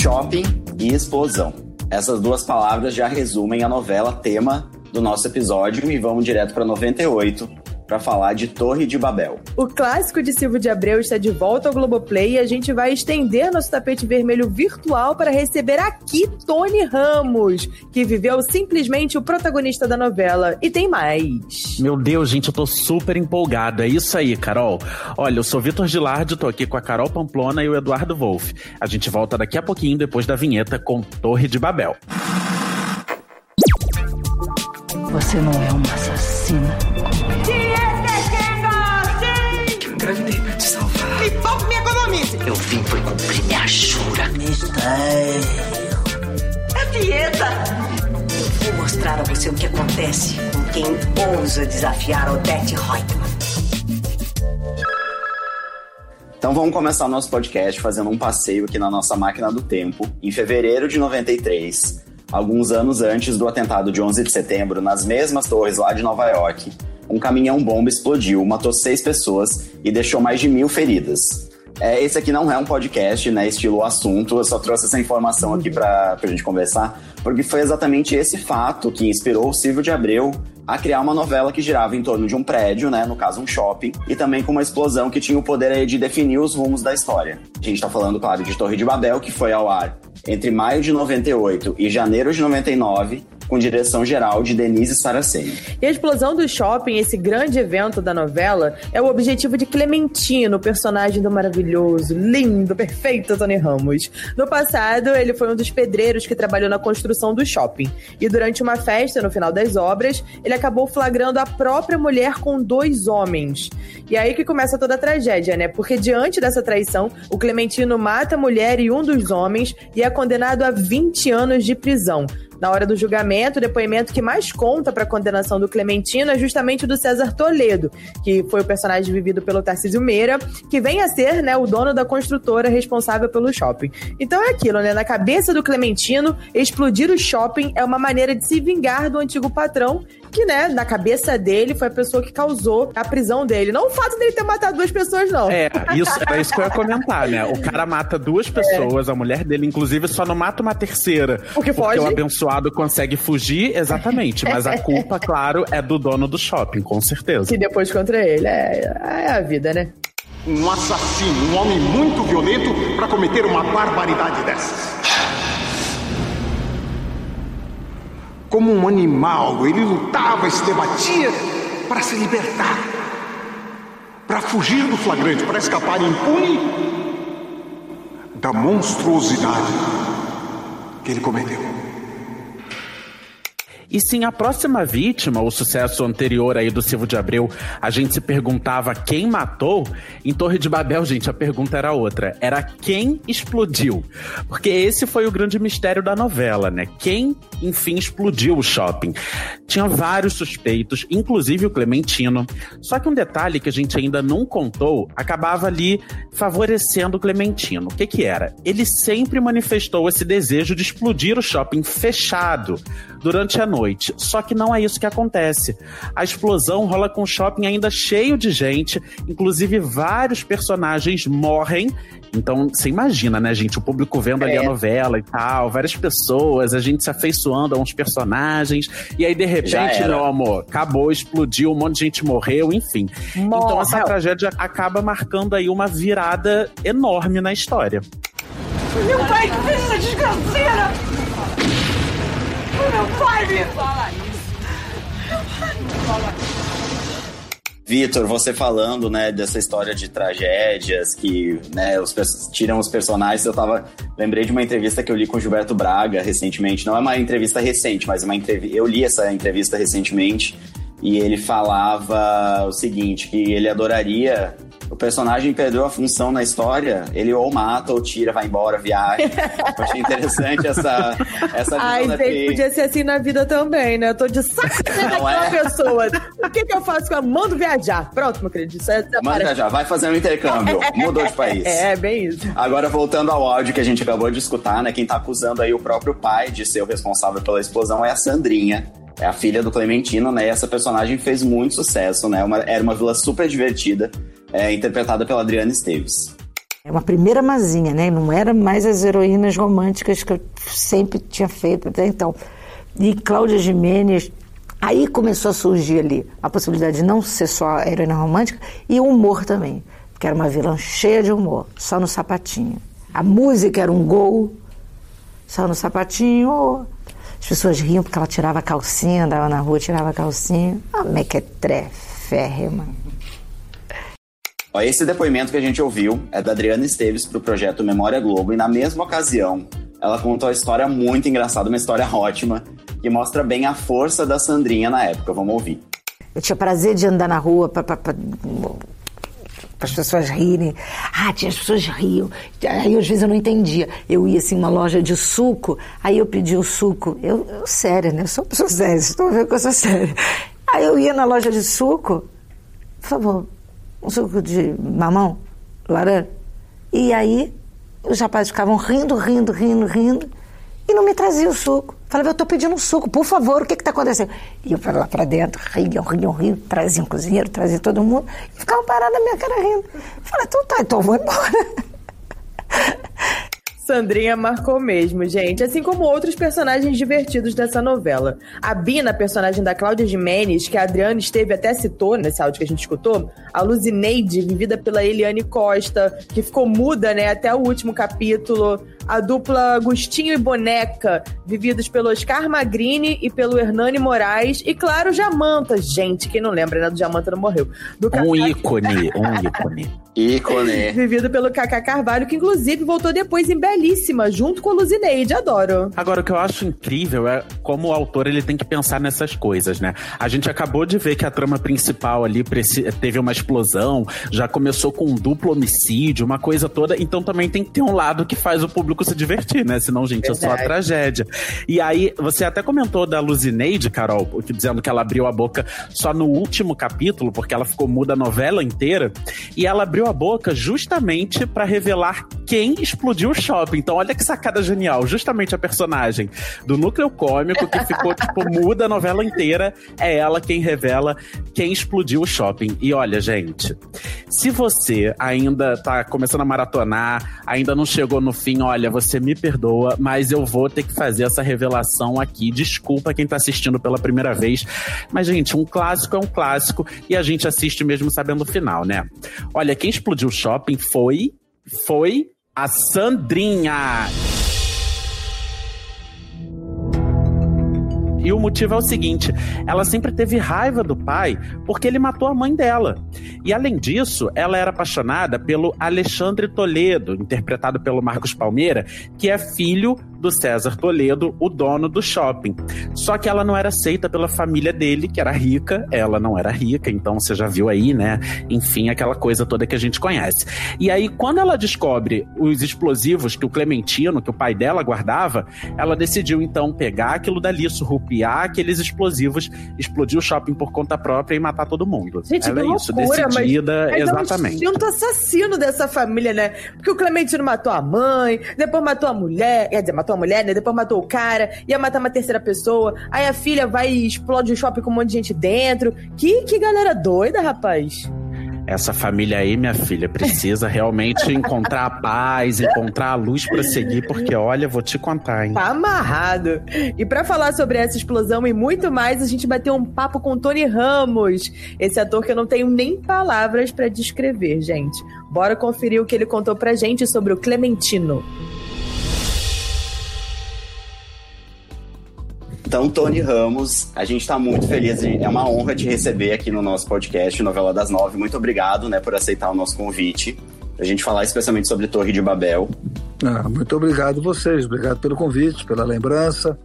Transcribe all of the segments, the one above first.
Shopping e explosão. Essas duas palavras já resumem a novela tema do nosso episódio e vamos direto para 98, para falar de Torre de Babel. O clássico de Silvio de Abreu está de volta ao Globoplay e a gente vai estender nosso tapete vermelho virtual para receber aqui Tony Ramos, que viveu simplesmente o protagonista da novela. E tem mais. Meu Deus, gente, eu tô super empolgado. É isso aí, Carol. Olha, eu sou Vitor Gilardi, tô aqui com a Carol Pamplona e o Eduardo Wolff. A gente volta daqui a pouquinho depois da vinheta com Torre de Babel. Você não é uma assassina. engravidei É dieta. Eu vou mostrar a você o que acontece com quem ousa desafiar Odette Reutemann. Então vamos começar o nosso podcast fazendo um passeio aqui na nossa máquina do tempo, em fevereiro de 93, alguns anos antes do atentado de 11 de setembro, nas mesmas torres lá de Nova York, um caminhão-bomba explodiu, matou seis pessoas e deixou mais de mil feridas. É, esse aqui não é um podcast, né, estilo assunto, eu só trouxe essa informação aqui pra, pra gente conversar, porque foi exatamente esse fato que inspirou o Silvio de Abreu a criar uma novela que girava em torno de um prédio, né, no caso um shopping, e também com uma explosão que tinha o poder de definir os rumos da história. A gente tá falando, claro, de Torre de Babel, que foi ao ar entre maio de 98 e janeiro de 99, com direção geral de Denise Saraceni. E a explosão do shopping, esse grande evento da novela, é o objetivo de Clementino, personagem do maravilhoso, lindo, perfeito Tony Ramos. No passado, ele foi um dos pedreiros que trabalhou na construção do shopping. E durante uma festa, no final das obras, ele acabou flagrando a própria mulher com dois homens. E aí que começa toda a tragédia, né? Porque diante dessa traição, o Clementino mata a mulher e um dos homens e é condenado a 20 anos de prisão. Na hora do julgamento, o depoimento que mais conta para a condenação do Clementino é justamente o do César Toledo, que foi o personagem vivido pelo Tarcísio Meira, que vem a ser né, o dono da construtora responsável pelo shopping. Então é aquilo, né? Na cabeça do Clementino, explodir o shopping é uma maneira de se vingar do antigo patrão, que, né, na cabeça dele, foi a pessoa que causou a prisão dele. Não o fato dele ter matado duas pessoas, não. É, isso, era isso que eu ia comentar, né? O cara mata duas pessoas, é. a mulher dele, inclusive, só não mata uma terceira. Porque, porque foge. o abençoado consegue fugir, exatamente. Mas a culpa, claro, é do dono do shopping, com certeza. Que depois contra ele. É, é a vida, né? Um assassino, um homem muito violento para cometer uma barbaridade dessas. Como um animal, ele lutava e se debatia para se libertar, para fugir do flagrante, para escapar impune da monstruosidade que ele cometeu. E sim, a próxima vítima, o sucesso anterior aí do Silvio de Abreu, a gente se perguntava quem matou. Em Torre de Babel, gente, a pergunta era outra. Era quem explodiu. Porque esse foi o grande mistério da novela, né? Quem, enfim, explodiu o shopping. Tinha vários suspeitos, inclusive o Clementino. Só que um detalhe que a gente ainda não contou acabava ali favorecendo o Clementino. O que que era? Ele sempre manifestou esse desejo de explodir o shopping fechado durante a noite. Só que não é isso que acontece. A explosão rola com o shopping ainda cheio de gente, inclusive vários personagens morrem. Então, você imagina, né, gente? O público vendo ali é. a novela e tal, várias pessoas, a gente se afeiçoando a uns personagens, e aí, de repente, meu amor, acabou, explodiu, um monte de gente morreu, enfim. Morreu. Então, essa tragédia acaba marcando aí uma virada enorme na história. Meu pai, fala isso. Vitor, você falando, né, dessa história de tragédias que, né, os, tiram os personagens, eu tava, lembrei de uma entrevista que eu li com o Gilberto Braga recentemente, não é uma entrevista recente, mas uma eu li essa entrevista recentemente, e ele falava o seguinte, que ele adoraria o personagem perdeu a função na história, ele ou mata ou tira, vai embora, viaja. Eu achei interessante essa, essa visão Ai, gente, podia ser assim na vida também, né? Eu tô de saco daquela é? pessoa. O que, que eu faço com ela? Mando viajar. Pronto, meu querido. Isso é, Manda viajar, vai fazer um intercâmbio. Mudou de país. É, bem isso. Agora, voltando ao áudio que a gente acabou de escutar, né? Quem tá acusando aí o próprio pai de ser o responsável pela explosão é a Sandrinha é a filha do Clementino, né? E essa personagem fez muito sucesso, né? Uma, era uma vila super divertida, é, interpretada pela Adriana Esteves. É uma primeira mazinha, né? Não era mais as heroínas românticas que eu sempre tinha feito até então. E Cláudia Jimenez, aí começou a surgir ali a possibilidade de não ser só a heroína romântica e o humor também, que era uma vilã cheia de humor, só no sapatinho. A música era um gol, só no sapatinho. As pessoas riam porque ela tirava a calcinha, andava na rua, tirava a calcinha. A mequetreférrima. Esse depoimento que a gente ouviu é da Adriana Esteves para o projeto Memória Globo e na mesma ocasião ela contou a história muito engraçada, uma história ótima, que mostra bem a força da Sandrinha na época. Vamos ouvir. Eu tinha prazer de andar na rua para as pessoas rirem. Ah, tinha as pessoas riam. Aí às vezes eu não entendia. Eu ia assim uma loja de suco, aí eu pedia o suco. Eu, eu séria, né? Eu sou uma pessoa séria, estão vendo que eu sou séria. Aí eu ia na loja de suco, por favor, um suco de mamão, laranja. E aí os rapazes ficavam rindo, rindo, rindo, rindo, e não me traziam o suco. Falava, eu estou pedindo um suco, por favor, o que está acontecendo? E eu para lá para dentro, riam, riam, riam, traziam cozinheiro, traziam todo mundo, e ficavam parados na minha cara rindo. Falei, então tá, então vou embora. Sandrinha marcou mesmo, gente. Assim como outros personagens divertidos dessa novela. A Bina, personagem da Cláudia Jimenez, que a Adriana esteve até citou nesse áudio que a gente escutou. A Luzineide, vivida pela Eliane Costa, que ficou muda, né, até o último capítulo a dupla Agostinho e Boneca, vividos pelo Oscar Magrini e pelo Hernani Moraes, e claro, Jamanta, gente, quem não lembra, né, do Jamanta não morreu. Do um ícone, um ícone. ícone. Vivido pelo Kaká Carvalho, que inclusive voltou depois em Belíssima, junto com a Luzineide, adoro. Agora, o que eu acho incrível é como o autor ele tem que pensar nessas coisas, né? A gente acabou de ver que a trama principal ali teve uma explosão, já começou com um duplo homicídio, uma coisa toda, então também tem que ter um lado que faz o público público se divertir, né? Senão, gente, Verdade. é só a tragédia. E aí, você até comentou da Luzineide, Carol, dizendo que ela abriu a boca só no último capítulo, porque ela ficou muda a novela inteira. E ela abriu a boca justamente para revelar quem explodiu o shopping. Então, olha que sacada genial. Justamente a personagem do núcleo cômico que ficou, tipo, muda a novela inteira, é ela quem revela quem explodiu o shopping. E olha, gente, se você ainda tá começando a maratonar, ainda não chegou no fim, olha, olha, você me perdoa, mas eu vou ter que fazer essa revelação aqui. Desculpa quem tá assistindo pela primeira vez. Mas, gente, um clássico é um clássico e a gente assiste mesmo sabendo o final, né? Olha, quem explodiu o shopping foi. Foi a Sandrinha. E o motivo é o seguinte: ela sempre teve raiva do pai porque ele matou a mãe dela. E além disso, ela era apaixonada pelo Alexandre Toledo, interpretado pelo Marcos Palmeira, que é filho do César Toledo, o dono do shopping. Só que ela não era aceita pela família dele, que era rica, ela não era rica, então você já viu aí, né? Enfim, aquela coisa toda que a gente conhece. E aí, quando ela descobre os explosivos que o Clementino, que o pai dela guardava, ela decidiu então pegar aquilo dali, surrupiar aqueles explosivos, explodir o shopping por conta própria e matar todo mundo. Gente, ela é isso, decidida, mas, exatamente. É um assassino dessa família, né? Porque o Clementino matou a mãe, depois matou a mulher, quer dizer, matou matou a mulher, né? Depois matou o cara, ia matar uma terceira pessoa. Aí a filha vai e explode o shopping com um monte de gente dentro. Que, que galera doida, rapaz. Essa família aí, minha filha, precisa realmente encontrar a paz, encontrar a luz para seguir, porque olha, vou te contar, hein? Tá amarrado. E para falar sobre essa explosão e muito mais, a gente vai ter um papo com Tony Ramos, esse ator que eu não tenho nem palavras para descrever, gente. Bora conferir o que ele contou pra gente sobre o Clementino. Então, Tony Ramos, a gente está muito feliz, é uma honra te receber aqui no nosso podcast Novela das Nove. Muito obrigado né, por aceitar o nosso convite, a gente falar especialmente sobre Torre de Babel. Ah, muito obrigado vocês, obrigado pelo convite, pela lembrança.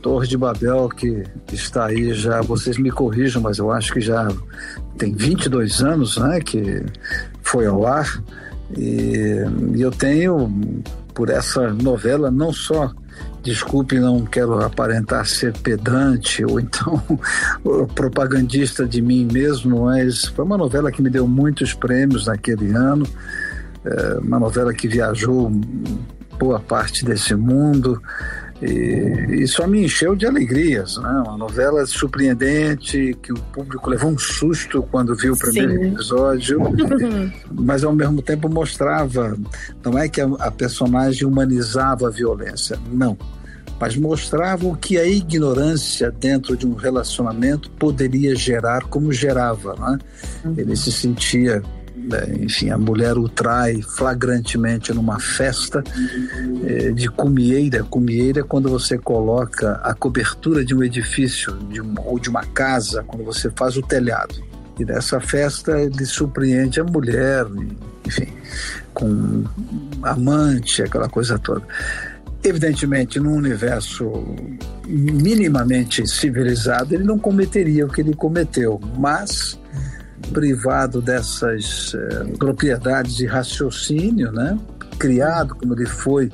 Torre de Babel, que está aí já, vocês me corrijam, mas eu acho que já tem 22 anos né, que foi ao ar. E, e eu tenho, por essa novela, não só Desculpe, não quero aparentar ser pedante ou então propagandista de mim mesmo, mas foi uma novela que me deu muitos prêmios naquele ano. É uma novela que viajou boa parte desse mundo. E, só me encheu de alegrias, né? Uma novela surpreendente, que o público levou um susto quando viu o primeiro Sim. episódio, mas ao mesmo tempo mostrava, não é que a, a personagem humanizava a violência, não mas mostrava o que a ignorância dentro de um relacionamento poderia gerar, como gerava. Né? Uhum. Ele se sentia enfim, a mulher o trai flagrantemente numa festa é, de cumieira. Cumieira é quando você coloca a cobertura de um edifício de um, ou de uma casa, quando você faz o telhado. E nessa festa ele surpreende a mulher, enfim, com amante, aquela coisa toda. Evidentemente, num universo minimamente civilizado, ele não cometeria o que ele cometeu, mas privado dessas eh, propriedades de raciocínio, né? criado como ele foi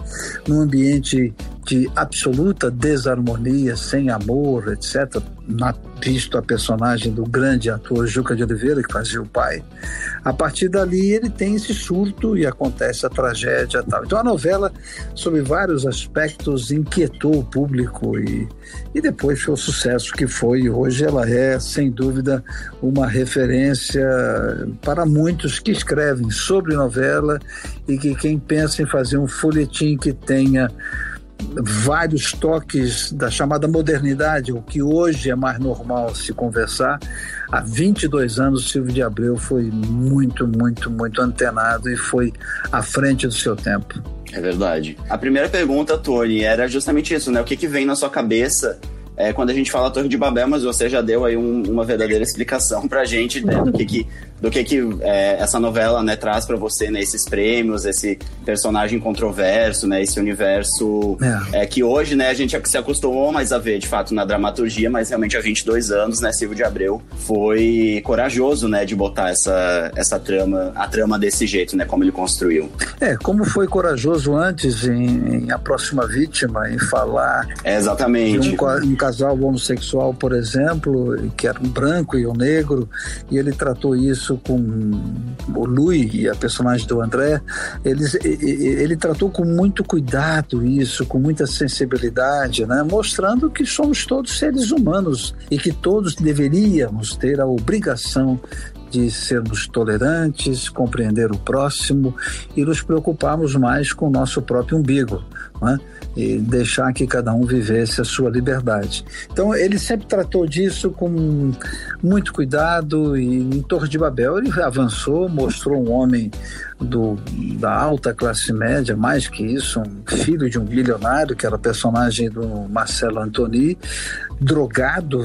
num ambiente de absoluta desarmonia, sem amor, etc. Na, visto a personagem do grande ator Juca de Oliveira, que fazia o pai. A partir dali ele tem esse surto e acontece a tragédia tal. Então a novela, sob vários aspectos, inquietou o público e, e depois foi o sucesso que foi. Hoje ela é, sem dúvida, uma referência para muitos que escrevem sobre novela e que quem pensa em fazer um folhetim que tenha vários toques da chamada modernidade, o que hoje é mais normal se conversar. Há 22 anos, Silvio de Abreu foi muito, muito, muito antenado e foi à frente do seu tempo. É verdade. A primeira pergunta, Tony, era justamente isso, né? O que, que vem na sua cabeça é, quando a gente fala Torre de Babel, mas você já deu aí um, uma verdadeira explicação pra gente né, do que, que do que, que é, essa novela né, traz para você, né, esses prêmios, esse personagem controverso, né, esse universo é. é. que hoje né, a gente se acostumou mais a ver, de fato, na dramaturgia, mas realmente há 22 anos, né, Silvio de Abreu foi corajoso, né, de botar essa, essa trama, a trama desse jeito, né, como ele construiu. É, como foi corajoso antes em, em A Próxima Vítima, em falar... É, exatamente. De um, um casal homossexual, por exemplo, que era um branco e um negro, e ele tratou isso isso com o Louis e a personagem do André, eles, ele tratou com muito cuidado isso, com muita sensibilidade, né? mostrando que somos todos seres humanos e que todos deveríamos ter a obrigação de sermos tolerantes, compreender o próximo e nos preocuparmos mais com o nosso próprio umbigo. Né? e deixar que cada um vivesse a sua liberdade. Então ele sempre tratou disso com muito cuidado e em Torre de Babel ele avançou, mostrou um homem do, da alta classe média, mais que isso, um filho de um bilionário, que era personagem do Marcelo Antoni, drogado,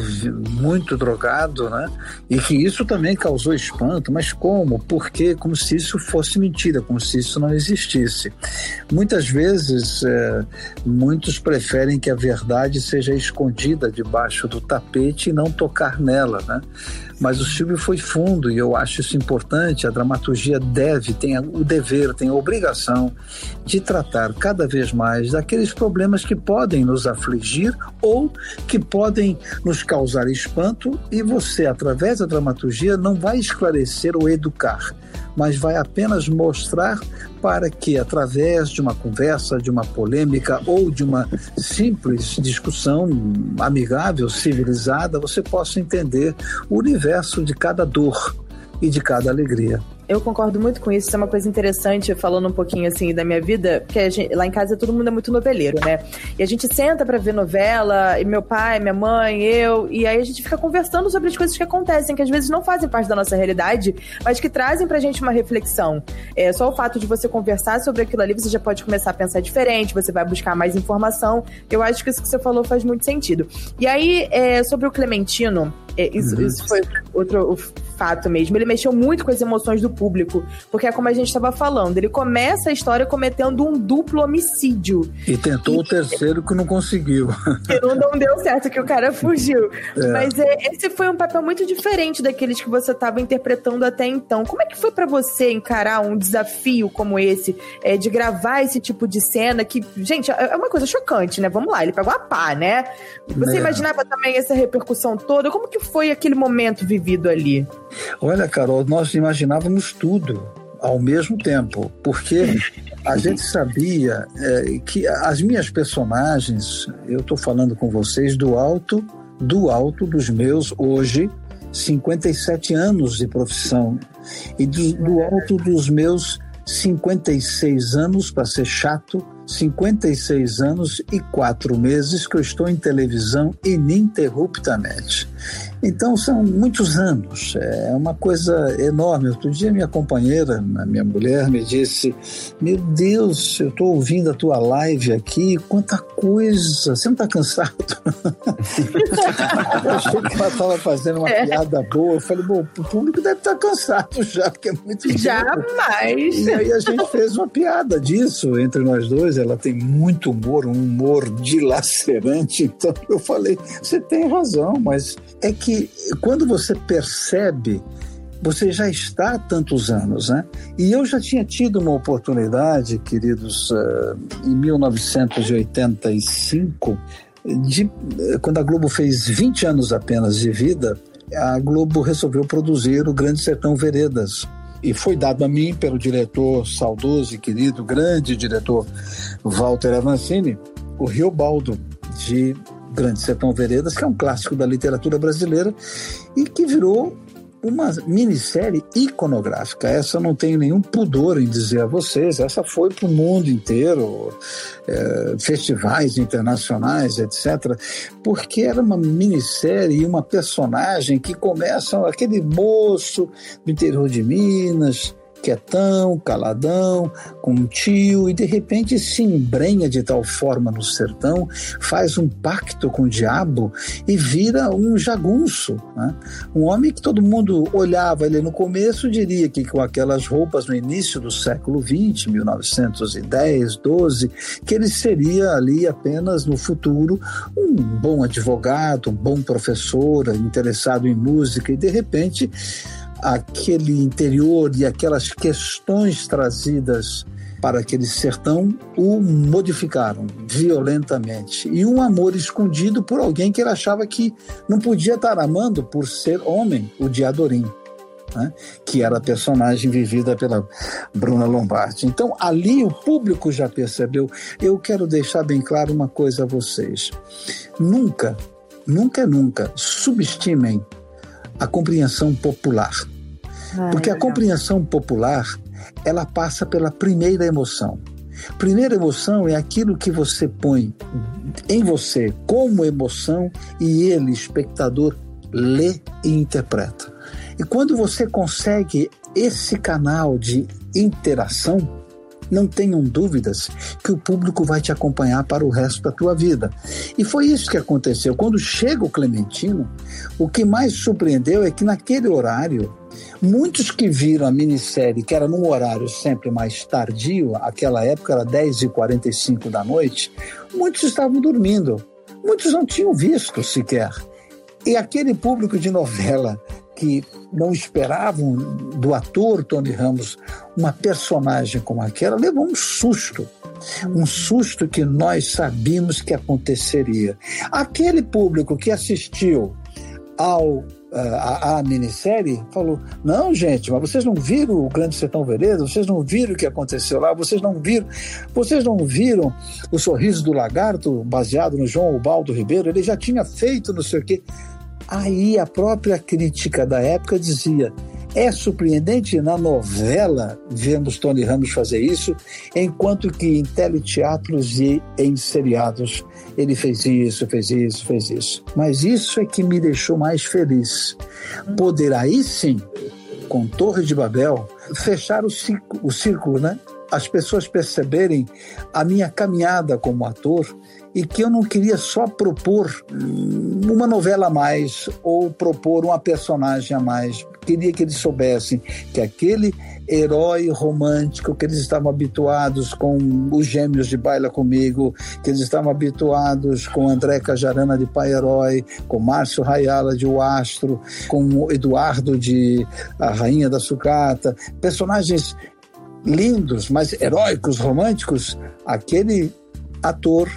muito drogado, né? E que isso também causou espanto, mas como? Por quê? Como se isso fosse mentira, como se isso não existisse. Muitas vezes, muitos preferem que a verdade seja escondida debaixo do tapete e não tocar nela, né? Mas o Silvio foi fundo e eu acho isso importante. A dramaturgia deve, tem o dever, tem a obrigação de tratar cada vez mais daqueles problemas que podem nos afligir ou que podem nos causar espanto e você, através da dramaturgia, não vai esclarecer ou educar mas vai apenas mostrar para que, através de uma conversa, de uma polêmica ou de uma simples discussão amigável, civilizada, você possa entender o universo de cada dor e de cada alegria. Eu concordo muito com isso. Isso é uma coisa interessante, falando um pouquinho assim da minha vida, porque gente, lá em casa todo mundo é muito noveleiro, né? E a gente senta para ver novela, e meu pai, minha mãe, eu, e aí a gente fica conversando sobre as coisas que acontecem, que às vezes não fazem parte da nossa realidade, mas que trazem pra gente uma reflexão. É, só o fato de você conversar sobre aquilo ali, você já pode começar a pensar diferente, você vai buscar mais informação. Eu acho que isso que você falou faz muito sentido. E aí, é, sobre o Clementino, é, isso, uhum. isso, foi outro fato mesmo. Ele mexeu muito com as emoções do público, porque é como a gente estava falando, ele começa a história cometendo um duplo homicídio. E tentou e, o terceiro que não conseguiu. Que não, não deu certo, que o cara fugiu. É. Mas é, esse foi um papel muito diferente daqueles que você estava interpretando até então. Como é que foi para você encarar um desafio como esse, é, de gravar esse tipo de cena que, gente, é, é uma coisa chocante, né? Vamos lá, ele pegou a pá, né? Você é. imaginava também essa repercussão toda? Como que foi aquele momento vivido ali? Olha, Carol, nós imaginávamos tudo. ao mesmo tempo, porque a gente sabia é, que as minhas personagens, eu estou falando com vocês do alto, do alto dos meus hoje 57 anos de profissão e do, do alto dos meus 56 anos, para ser chato, 56 anos e quatro meses que eu estou em televisão ininterruptamente. Então são muitos anos, é uma coisa enorme. Outro dia minha companheira, minha mulher, me disse: Meu Deus, eu estou ouvindo a tua live aqui, quanta coisa, você não está cansado? eu achei que ela estava fazendo uma é. piada boa. Eu falei: Bom, o público deve estar tá cansado já, porque é muito tempo. Jamais! E aí a gente fez uma piada disso entre nós dois. Ela tem muito humor, um humor dilacerante. Então eu falei: Você tem razão, mas é que quando você percebe, você já está há tantos anos, né? E eu já tinha tido uma oportunidade, queridos, uh, em 1985, de, quando a Globo fez 20 anos apenas de vida, a Globo resolveu produzir o Grande Sertão Veredas. E foi dado a mim pelo diretor saudoso e querido, grande diretor Walter Avancini, o Rio Baldo, de Grande Sertão Veredas, que é um clássico da literatura brasileira e que virou uma minissérie iconográfica. Essa eu não tenho nenhum pudor em dizer a vocês, essa foi para o mundo inteiro, é, festivais internacionais, etc., porque era uma minissérie e uma personagem que começa aquele moço do interior de Minas, quietão, caladão, com um tio, e de repente se embrenha de tal forma no sertão, faz um pacto com o diabo e vira um jagunço. Né? Um homem que todo mundo olhava ele no começo, diria que com aquelas roupas no início do século XX, 1910, 12, que ele seria ali apenas no futuro um bom advogado, um bom professor, interessado em música, e de repente aquele interior e aquelas questões trazidas para aquele sertão o modificaram violentamente. E um amor escondido por alguém que ele achava que não podia estar amando por ser homem, o Diadorim. Né? que era a personagem vivida pela Bruna Lombardi. Então, ali o público já percebeu. Eu quero deixar bem claro uma coisa a vocês: nunca, nunca, nunca subestimem a compreensão popular. Porque a compreensão popular, ela passa pela primeira emoção. Primeira emoção é aquilo que você põe em você como emoção e ele, espectador, lê e interpreta. E quando você consegue esse canal de interação, não tenham dúvidas que o público vai te acompanhar para o resto da tua vida. E foi isso que aconteceu. Quando chega o Clementino, o que mais surpreendeu é que naquele horário, muitos que viram a minissérie, que era num horário sempre mais tardio, aquela época era 10h45 da noite, muitos estavam dormindo. Muitos não tinham visto sequer. E aquele público de novela que não esperavam do ator Tony Ramos uma personagem como aquela, levou um susto. Um susto que nós sabíamos que aconteceria. Aquele público que assistiu ao a, a, minissérie falou: não, gente, mas vocês não viram o Grande Sertão Veredas, vocês não viram o que aconteceu lá, vocês não viram, vocês não viram o sorriso do lagarto baseado no João Ubaldo Ribeiro, ele já tinha feito não sei o quê. Aí a própria crítica da época dizia: é surpreendente na novela vemos Tony Ramos fazer isso, enquanto que em teleteatros e em seriados ele fez isso, fez isso, fez isso. Mas isso é que me deixou mais feliz. Poder aí sim, com Torre de Babel, fechar o círculo, o círculo né? As pessoas perceberem a minha caminhada como ator e que eu não queria só propor uma novela a mais ou propor uma personagem a mais. Queria que eles soubessem que aquele herói romântico que eles estavam habituados com os gêmeos de Baila Comigo, que eles estavam habituados com André Cajarana de Pai Herói, com Márcio Rayala de O Astro, com Eduardo de A Rainha da Sucata, personagens lindos, mas heróicos, românticos, aquele ator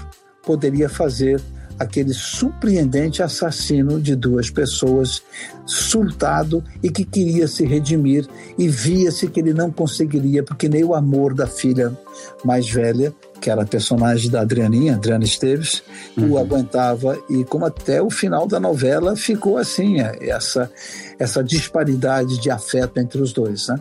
poderia fazer aquele surpreendente assassino de duas pessoas, surtado e que queria se redimir e via-se que ele não conseguiria, porque nem o amor da filha mais velha, que era a personagem da Adrianinha, Adriana Esteves, uhum. o aguentava e como até o final da novela ficou assim, essa essa disparidade de afeto entre os dois, né?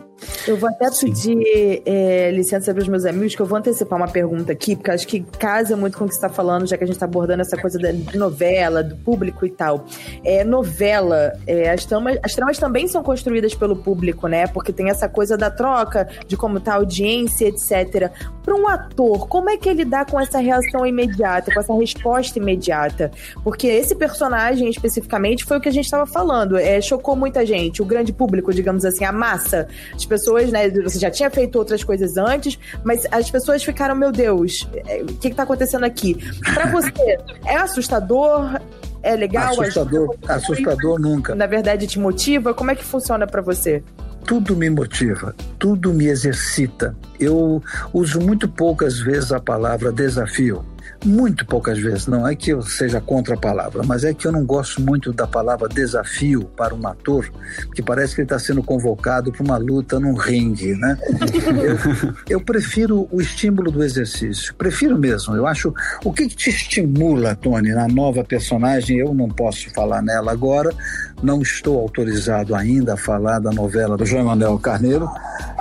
Eu vou até pedir é, licença para os meus amigos, que eu vou antecipar uma pergunta aqui, porque acho que casa muito com o que você está falando, já que a gente está abordando essa coisa da, de novela, do público e tal. É, novela, é, as, tramas, as tramas também são construídas pelo público, né? Porque tem essa coisa da troca, de como tá a audiência, etc. Para um ator, como é que ele dá com essa reação imediata, com essa resposta imediata? Porque esse personagem especificamente foi o que a gente estava falando. É, chocou muita gente, o grande público, digamos assim, a massa. As pessoas, né? Você já tinha feito outras coisas antes, mas as pessoas ficaram, meu Deus, é, o que, que tá acontecendo aqui? Para você, é assustador? É legal? Assustador, assustador nunca. Na verdade, te motiva? Como é que funciona para você? tudo me motiva, tudo me exercita. Eu uso muito poucas vezes a palavra desafio muito poucas vezes. Não é que eu seja contra a palavra, mas é que eu não gosto muito da palavra desafio para um ator, que parece que ele está sendo convocado para uma luta num ringue, né? eu, eu, prefiro o estímulo do exercício, prefiro mesmo. Eu acho o que, que te estimula, Tony, na nova personagem. Eu não posso falar nela agora, não estou autorizado ainda a falar da novela do João Emanuel Carneiro,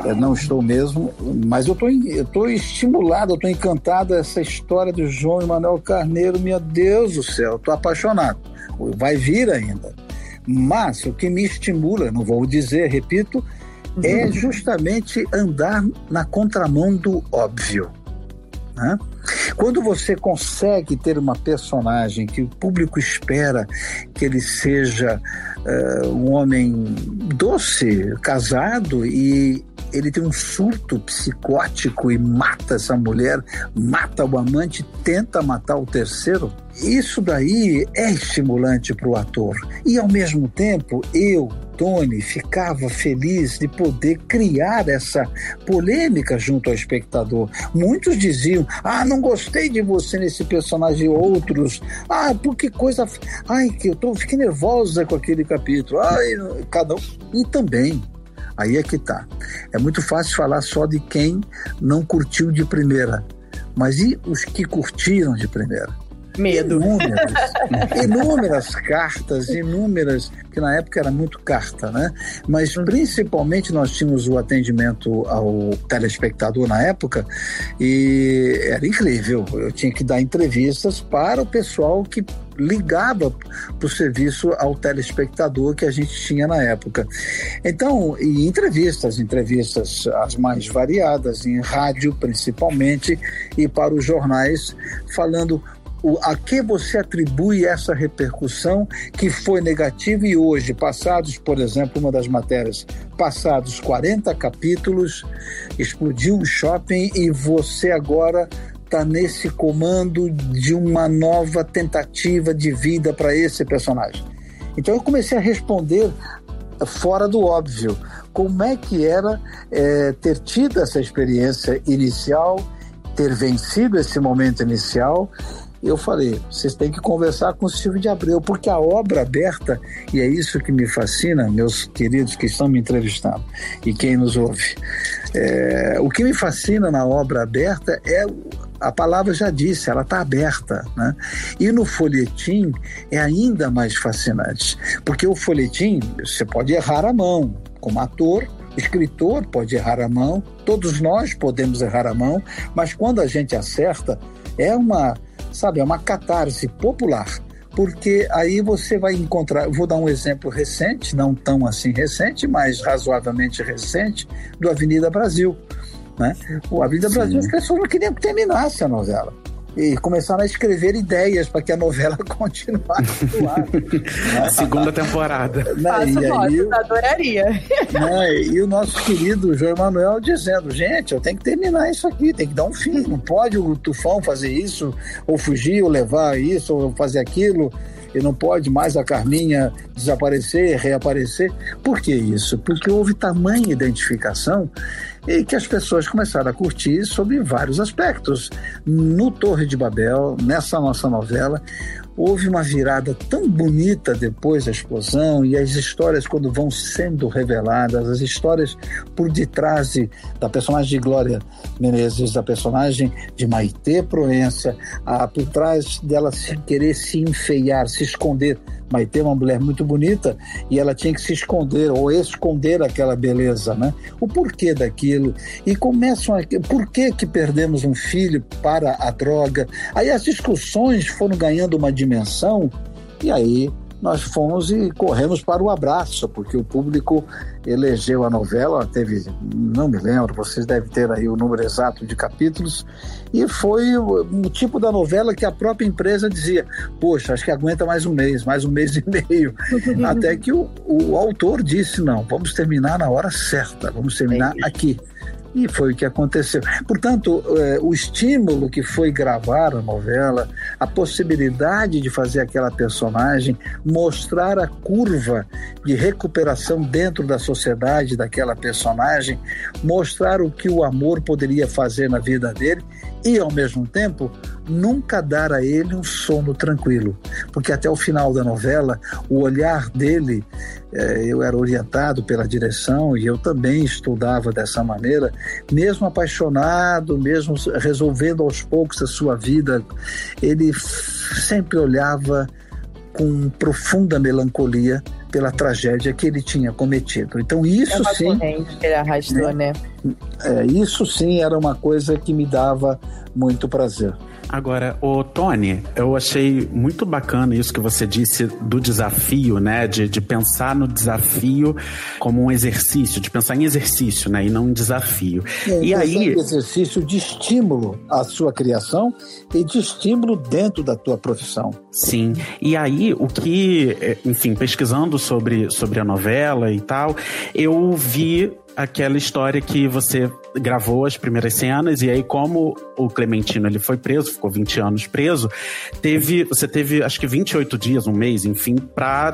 é, não estou mesmo, mas eu estou estimulado, eu estou encantado essa história do João Emanuel Carneiro, meu Deus do céu, estou apaixonado. Vai vir ainda. Mas o que me estimula, não vou dizer, repito, é justamente andar na contramão do óbvio. Né? Quando você consegue ter uma personagem que o público espera que ele seja uh, um homem doce, casado e ele tem um surto psicótico e mata essa mulher, mata o amante, tenta matar o terceiro. Isso daí é estimulante para o ator. E ao mesmo tempo, eu, Tony, ficava feliz de poder criar essa polêmica junto ao espectador. Muitos diziam: Ah, não gostei de você nesse personagem. Outros, ah, por que coisa. Ai, que eu tô, fiquei nervosa com aquele capítulo. Ai, cada um. E também Aí é que tá. É muito fácil falar só de quem não curtiu de primeira. Mas e os que curtiram de primeira? Medo. Inúmeras, inúmeras cartas, inúmeras, que na época era muito carta, né? Mas principalmente nós tínhamos o atendimento ao telespectador na época e era incrível. Eu tinha que dar entrevistas para o pessoal que ligava para o serviço ao telespectador que a gente tinha na época. Então, e entrevistas, entrevistas as mais variadas, em rádio principalmente, e para os jornais, falando a que você atribui essa repercussão que foi negativa e hoje, passados, por exemplo, uma das matérias, passados 40 capítulos, explodiu o shopping e você agora está nesse comando de uma nova tentativa de vida para esse personagem. Então eu comecei a responder fora do óbvio. Como é que era é, ter tido essa experiência inicial, ter vencido esse momento inicial eu falei, vocês têm que conversar com o Silvio de Abreu, porque a obra aberta, e é isso que me fascina, meus queridos que estão me entrevistando e quem nos ouve, é, o que me fascina na obra aberta é a palavra já disse, ela está aberta. Né? E no folhetim é ainda mais fascinante, porque o folhetim você pode errar a mão, como ator, escritor pode errar a mão, todos nós podemos errar a mão, mas quando a gente acerta, é uma sabe? É uma catarse popular. Porque aí você vai encontrar, vou dar um exemplo recente, não tão assim recente, mas razoavelmente recente, do Avenida Brasil. Né? O Avenida Sim. Brasil, as pessoas não queriam que terminasse a novela e começaram a escrever ideias para que a novela continuasse no ar. Né? Segunda temporada. Né? Faço e aí, eu adoraria. Né? E o nosso querido João Emanuel dizendo, gente, eu tenho que terminar isso aqui, tem que dar um fim, não pode o Tufão fazer isso, ou fugir, ou levar isso, ou fazer aquilo e não pode mais a Carminha desaparecer, reaparecer. Por que isso? Porque houve tamanha identificação e que as pessoas começaram a curtir sob vários aspectos. No Torre de Babel, nessa nossa novela, houve uma virada tão bonita depois da explosão e as histórias quando vão sendo reveladas, as histórias por detrás de, da personagem de Glória Menezes, da personagem de Maitê Proença, a, por trás dela se querer se enfeiar, se esconder. Maitê é uma mulher muito bonita e ela tinha que se esconder ou esconder aquela beleza, né? O porquê daquilo e começam a por que que perdemos um filho para a droga? Aí as discussões foram ganhando uma dimensão e aí nós fomos e corremos para o abraço, porque o público elegeu a novela, teve, não me lembro, vocês devem ter aí o número exato de capítulos, e foi um tipo da novela que a própria empresa dizia, poxa, acho que aguenta mais um mês, mais um mês e meio, até que o, o autor disse, não, vamos terminar na hora certa, vamos terminar é aqui. E foi o que aconteceu. Portanto, eh, o estímulo que foi gravar a novela, a possibilidade de fazer aquela personagem, mostrar a curva de recuperação dentro da sociedade daquela personagem, mostrar o que o amor poderia fazer na vida dele e, ao mesmo tempo, nunca dar a ele um sono tranquilo, porque até o final da novela, o olhar dele, eh, eu era orientado pela direção e eu também estudava dessa maneira, mesmo apaixonado, mesmo resolvendo aos poucos a sua vida, ele sempre olhava com profunda melancolia pela tragédia que ele tinha cometido. Então isso é sim, ele arrastou, né? né? É, isso sim era uma coisa que me dava muito prazer. Agora, o Tony, eu achei muito bacana isso que você disse do desafio, né? De, de pensar no desafio como um exercício, de pensar em exercício, né? E não em desafio. É, e aí. exercício de estímulo à sua criação e de estímulo dentro da tua profissão. Sim. E aí, o que, enfim, pesquisando sobre, sobre a novela e tal, eu vi aquela história que você gravou as primeiras cenas e aí como o Clementino ele foi preso, ficou 20 anos preso, teve, você teve acho que 28 dias, um mês, enfim, pra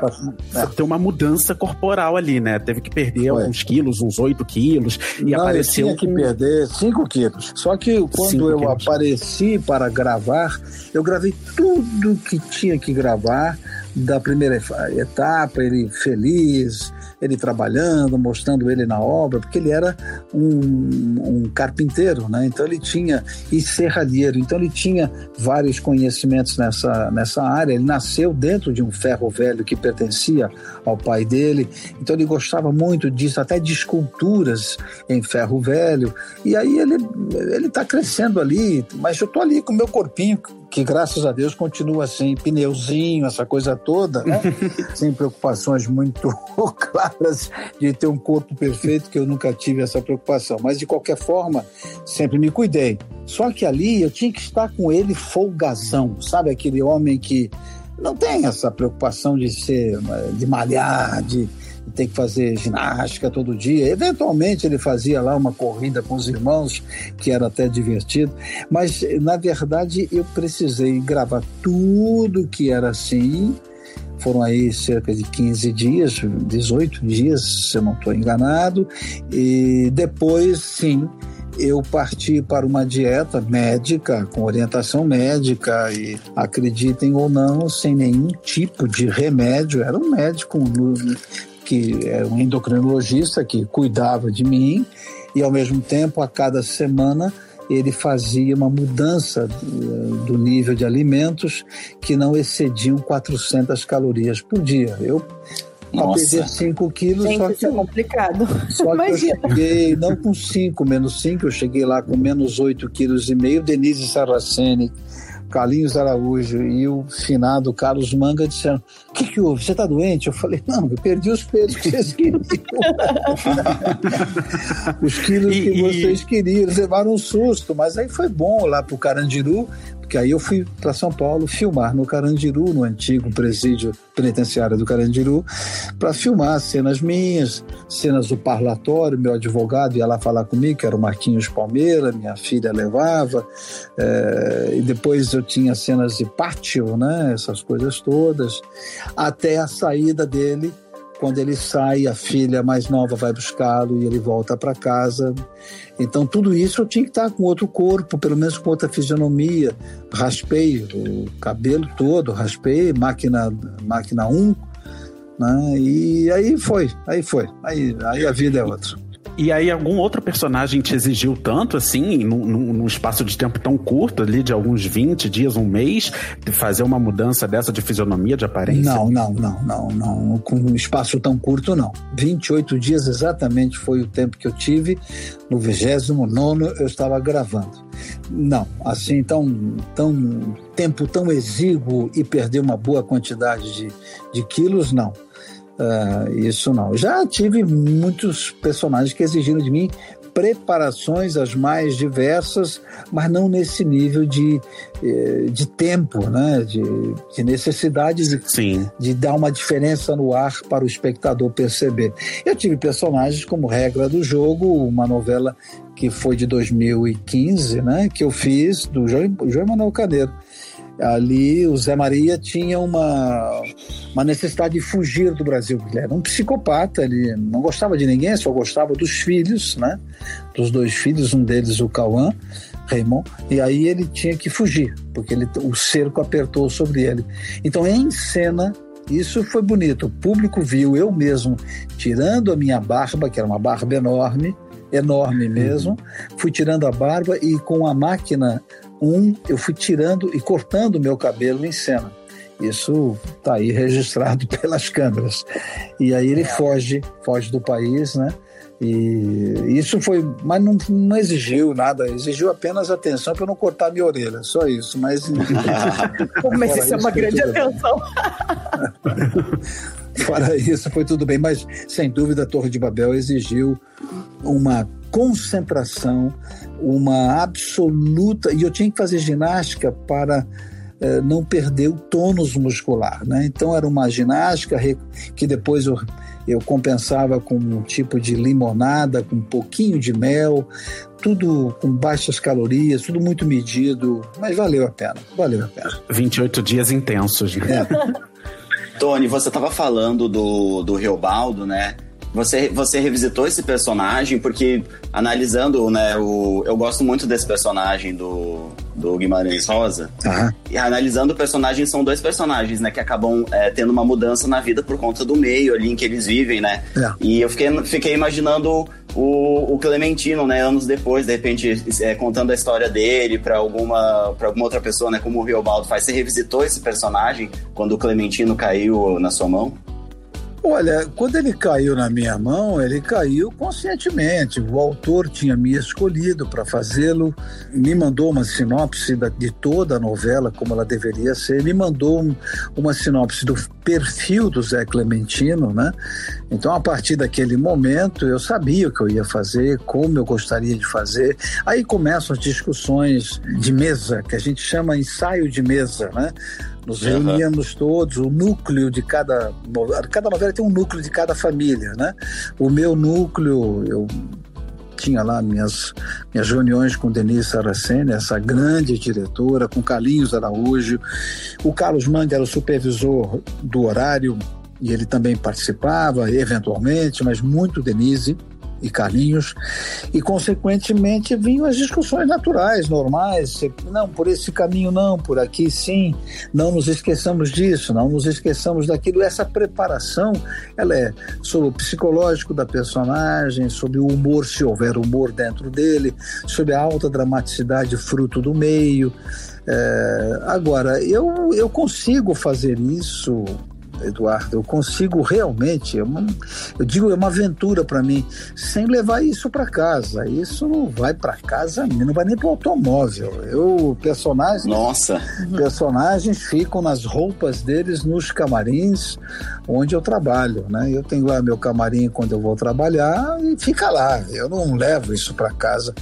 é. ter uma mudança corporal ali, né? Teve que perder foi. alguns quilos, uns 8 quilos e Não, apareceu eu tinha que perder 5 quilos. Só que quando eu quilos. apareci para gravar, eu gravei tudo que tinha que gravar da primeira etapa, ele feliz, ele trabalhando, mostrando ele na obra, porque ele era um, um carpinteiro, né? Então ele tinha e serralheiro, então ele tinha vários conhecimentos nessa, nessa área. Ele nasceu dentro de um ferro velho que pertencia ao pai dele, então ele gostava muito disso, até de esculturas em ferro velho. E aí ele ele está crescendo ali, mas eu tô ali com o meu corpinho que graças a Deus continua assim, pneuzinho, essa coisa toda, né? sem preocupações muito claras de ter um corpo perfeito, que eu nunca tive essa preocupação. Mas de qualquer forma, sempre me cuidei. Só que ali eu tinha que estar com ele folgazão, sabe? Aquele homem que não tem essa preocupação de ser, de malhar, de tem que fazer ginástica todo dia. Eventualmente ele fazia lá uma corrida com os irmãos, que era até divertido, mas na verdade eu precisei gravar tudo que era assim. Foram aí cerca de 15 dias, 18 dias, se eu não estou enganado, e depois sim eu parti para uma dieta médica, com orientação médica, e acreditem ou não, sem nenhum tipo de remédio. Era um médico que era um endocrinologista que cuidava de mim e ao mesmo tempo a cada semana ele fazia uma mudança do nível de alimentos que não excediam 400 calorias por dia. Eu para perder 5 quilos. Gente, só que, isso é complicado. Só que eu cheguei, não com 5, menos 5, eu cheguei lá com menos 8 quilos e meio. Denise Saraceni Carlinhos Araújo e o finado Carlos Manga disseram: O que, que houve? Você está doente? Eu falei: Não, eu perdi os pesos que vocês queriam. os quilos que e, vocês queriam. Levaram um susto, mas aí foi bom lá para o Carandiru porque aí eu fui para São Paulo filmar no Carandiru, no antigo presídio penitenciário do Carandiru, para filmar cenas minhas, cenas do parlatório. Meu advogado ia lá falar comigo, que era o Marquinhos Palmeira, minha filha levava, é, e depois eu tinha cenas de pátio, né, essas coisas todas, até a saída dele quando ele sai, a filha mais nova vai buscá-lo e ele volta para casa. Então, tudo isso eu tinha que estar com outro corpo, pelo menos com outra fisionomia. Raspei o cabelo todo, raspei, máquina, máquina 1, né? E aí foi, aí foi. Aí, aí a vida é outra. E aí, algum outro personagem te exigiu tanto, assim, num, num, espaço de tempo tão curto, ali de alguns 20 dias, um mês, de fazer uma mudança dessa de fisionomia, de aparência? Não, não, não, não, não. Com um espaço tão curto, não. 28 dias exatamente foi o tempo que eu tive. No 29 eu estava gravando. Não, assim, tão, tão tempo tão exíguo e perder uma boa quantidade de, de quilos, não. Uh, isso não. Já tive muitos personagens que exigiram de mim preparações as mais diversas, mas não nesse nível de, eh, de tempo, né? de, de necessidade de, Sim. de dar uma diferença no ar para o espectador perceber. Eu tive personagens como Regra do Jogo, uma novela que foi de 2015, né? que eu fiz do João, João Manuel Caneiro ali o Zé Maria tinha uma, uma necessidade de fugir do Brasil. Ele era um psicopata, ele não gostava de ninguém, só gostava dos filhos, né? Dos dois filhos, um deles o Cauã, Raymond, e aí ele tinha que fugir, porque ele, o cerco apertou sobre ele. Então, em cena, isso foi bonito. O público viu eu mesmo tirando a minha barba, que era uma barba enorme, enorme mesmo, fui tirando a barba e com a máquina um, eu fui tirando e cortando o meu cabelo em cena. Isso está aí registrado pelas câmeras. E aí ele foge, foge do país, né? E isso foi, mas não, não exigiu nada, exigiu apenas atenção para eu não cortar minha orelha, só isso. Mas, mas isso é uma grande atenção. Fora isso, foi tudo bem, mas sem dúvida a Torre de Babel exigiu uma concentração, uma absoluta. E eu tinha que fazer ginástica para eh, não perder o tônus muscular. Né? Então era uma ginástica que depois eu, eu compensava com um tipo de limonada, com um pouquinho de mel, tudo com baixas calorias, tudo muito medido, mas valeu a pena, valeu a pena. 28 dias intensos. Né? É. Tony, você estava falando do, do Riobaldo, né? Você, você revisitou esse personagem porque analisando, né, o, eu gosto muito desse personagem do, do Guimarães Rosa. Uhum. E analisando o personagem, são dois personagens, né, que acabam é, tendo uma mudança na vida por conta do meio ali em que eles vivem, né? É. E eu fiquei, fiquei imaginando o, o Clementino, né, anos depois, de repente, é, contando a história dele para alguma, pra alguma outra pessoa, né, como o Riobaldo faz. Você revisitou esse personagem quando o Clementino caiu na sua mão? Olha, quando ele caiu na minha mão, ele caiu conscientemente. O autor tinha me escolhido para fazê-lo, me mandou uma sinopse de toda a novela, como ela deveria ser, me mandou uma sinopse do perfil do Zé Clementino, né? Então, a partir daquele momento, eu sabia o que eu ia fazer, como eu gostaria de fazer. Aí começam as discussões de mesa, que a gente chama ensaio de mesa, né? Nos reuníamos todos, o núcleo de cada. Cada novela tem um núcleo de cada família, né? O meu núcleo, eu tinha lá minhas, minhas reuniões com Denise Saraceni, essa grande diretora, com Carlinhos Araújo. O Carlos Mangue era o supervisor do horário e ele também participava, eventualmente, mas muito Denise e Carlinhos, e consequentemente vinham as discussões naturais, normais, não, por esse caminho não, por aqui sim, não nos esqueçamos disso, não nos esqueçamos daquilo, essa preparação, ela é sobre o psicológico da personagem, sobre o humor, se houver humor dentro dele, sobre a alta dramaticidade fruto do meio, é, agora, eu, eu consigo fazer isso Eduardo. Eu consigo realmente, é uma, eu digo, é uma aventura para mim, sem levar isso para casa. Isso não vai para casa, não vai nem para o automóvel. Eu, personagens. Nossa! Personagens ficam nas roupas deles nos camarins onde eu trabalho, né? Eu tenho lá meu camarim quando eu vou trabalhar e fica lá. Eu não levo isso para casa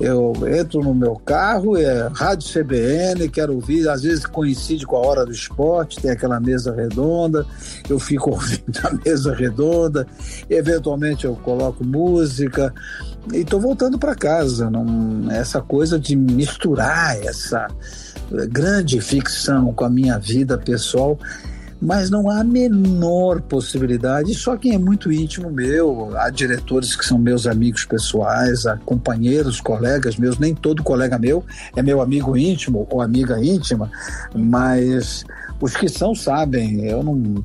eu entro no meu carro, é rádio CBN, quero ouvir, às vezes coincide com a hora do esporte, tem aquela mesa redonda, eu fico ouvindo a mesa redonda, eventualmente eu coloco música e estou voltando para casa. Não, essa coisa de misturar essa grande ficção com a minha vida pessoal mas não há a menor possibilidade. Só quem é muito íntimo meu, há diretores que são meus amigos pessoais, há companheiros, colegas meus, nem todo colega meu é meu amigo íntimo ou amiga íntima, mas os que são sabem, eu não.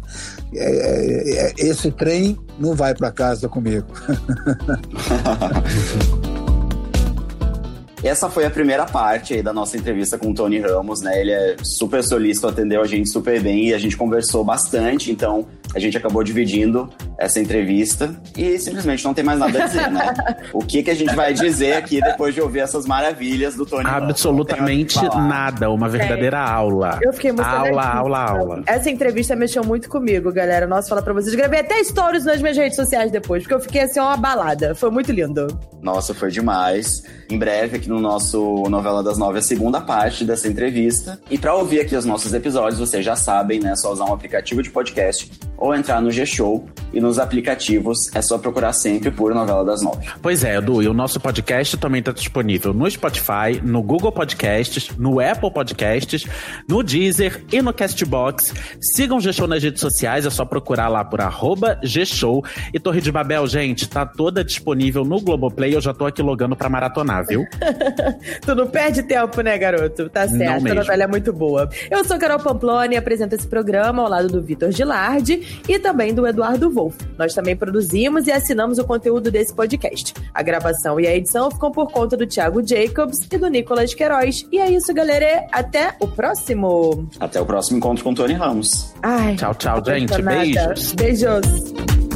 É, é, é esse trem não vai para casa comigo. Essa foi a primeira parte aí da nossa entrevista com o Tony Ramos, né? Ele é super solícito, atendeu a gente super bem e a gente conversou bastante, então a gente acabou dividindo essa entrevista e simplesmente não tem mais nada a dizer, né? o que, que a gente vai dizer aqui depois de ouvir essas maravilhas do Tony Absolutamente nada, uma verdadeira é. aula. Eu fiquei muito Aula, aula, aula. Essa entrevista mexeu muito comigo, galera. Nossa, falar pra vocês. Gravei até stories nas minhas redes sociais depois, porque eu fiquei assim, uma balada. Foi muito lindo. Nossa, foi demais. Em breve, aqui no nosso Novela das Nove, a segunda parte dessa entrevista. E para ouvir aqui os nossos episódios, vocês já sabem, né? É só usar um aplicativo de podcast ou entrar no G-Show e nos aplicativos é só procurar sempre por Novela das Nove. Pois é, Edu, e o nosso podcast também está disponível no Spotify, no Google Podcasts, no Apple Podcasts, no Deezer e no Castbox. Sigam o G-Show nas redes sociais, é só procurar lá por arroba G-Show. E Torre de Babel, gente, tá toda disponível no Globoplay, eu já tô aqui logando pra maratonar, viu? tu não perde tempo, né, garoto? Tá certo, a novela é muito boa. Eu sou Carol Pamploni e apresento esse programa ao lado do Vitor Gilardi e também do Eduardo Wolff. Nós também produzimos e assinamos o conteúdo desse podcast. A gravação e a edição ficam por conta do Thiago Jacobs e do Nicolas Queiroz. E é isso, galera. Até o próximo. Até o próximo encontro com o Tony Ramos. Ai, tchau, tchau, gente. Beijos. Beijos.